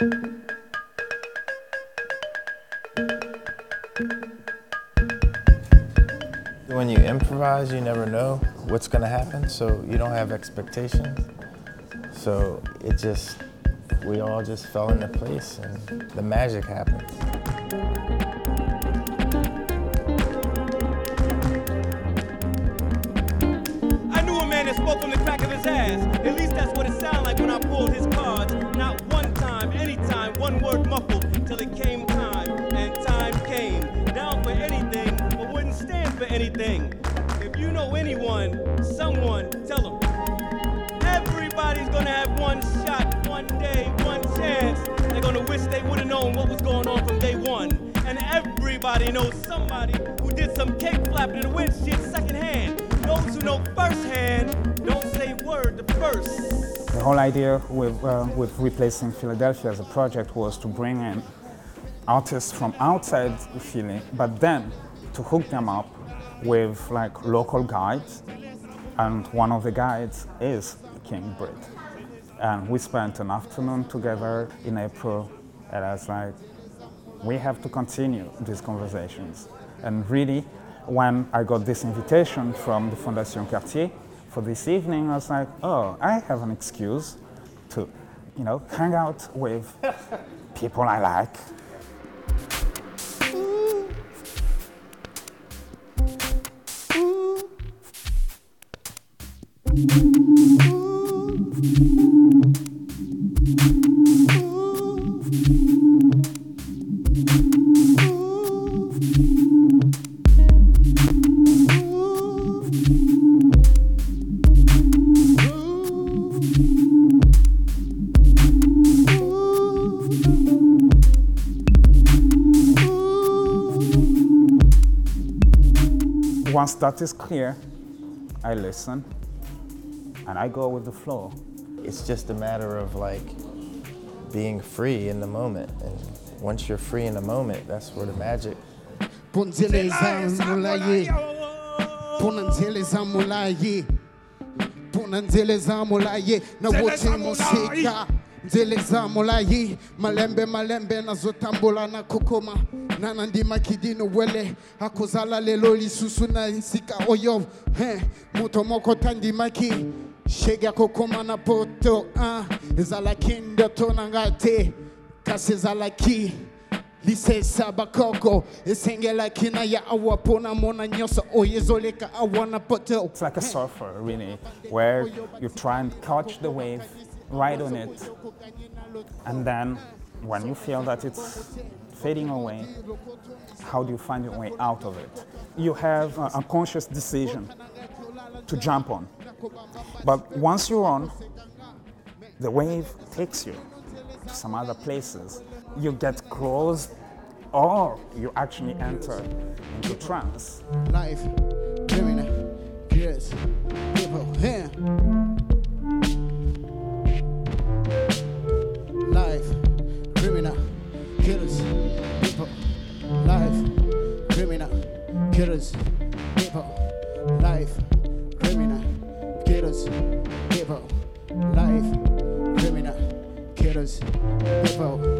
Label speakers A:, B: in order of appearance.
A: When you improvise, you never know what's going to happen, so you don't have expectations. So it just, we all just fell into place and the magic happened.
B: Anything. If you know anyone, someone, tell them. Everybody's gonna have one shot, one day, one chance. They're gonna wish they would've known what was going on from day one. And everybody knows somebody who did some cake flapping and win shit secondhand. Those who know firsthand don't say word to first.
C: The whole idea with, uh, with replacing Philadelphia as a project was to bring in artists from outside Philly, but then to hook them up with like local guides. And one of the guides is King Britt. And we spent an afternoon together in April, and I was like, we have to continue these conversations. And really, when I got this invitation from the Fondation Cartier for this evening, I was like, oh, I have an excuse to, you know, hang out with people I like. Once that is clear, I listen and I go with the flow.
A: It's just a matter of like being free in the moment. And once you're free in the moment, that's where the magic.
D: Punzeleza mulaye Punanzeleza mulaye Punanzeleza mulaye Na wote musika Nzeleza mulaye Malembe malembe nazotambula na kokoma nana ndima kidino wele akozala lelo lisusu na nsika oyo moto moko tandimaki shege akokoma na poto ah, ezalaki ndoto na ngai te kasi ezalaki lisesa bakoko esengelaki na ya awa mpona mona nyonso oyo ezoleka awa na poto
C: It's like a surfer, really, where you try and catch the wave, ride on it, and then when you feel that it's fading away, how do you find your way out of it? You have a, a conscious decision to jump on. But once you're on, the wave takes you to some other places. You get close or you actually enter into trance.
D: life criminal kids people here life criminal killers people life criminal killers people life Palmeiras. Devolve.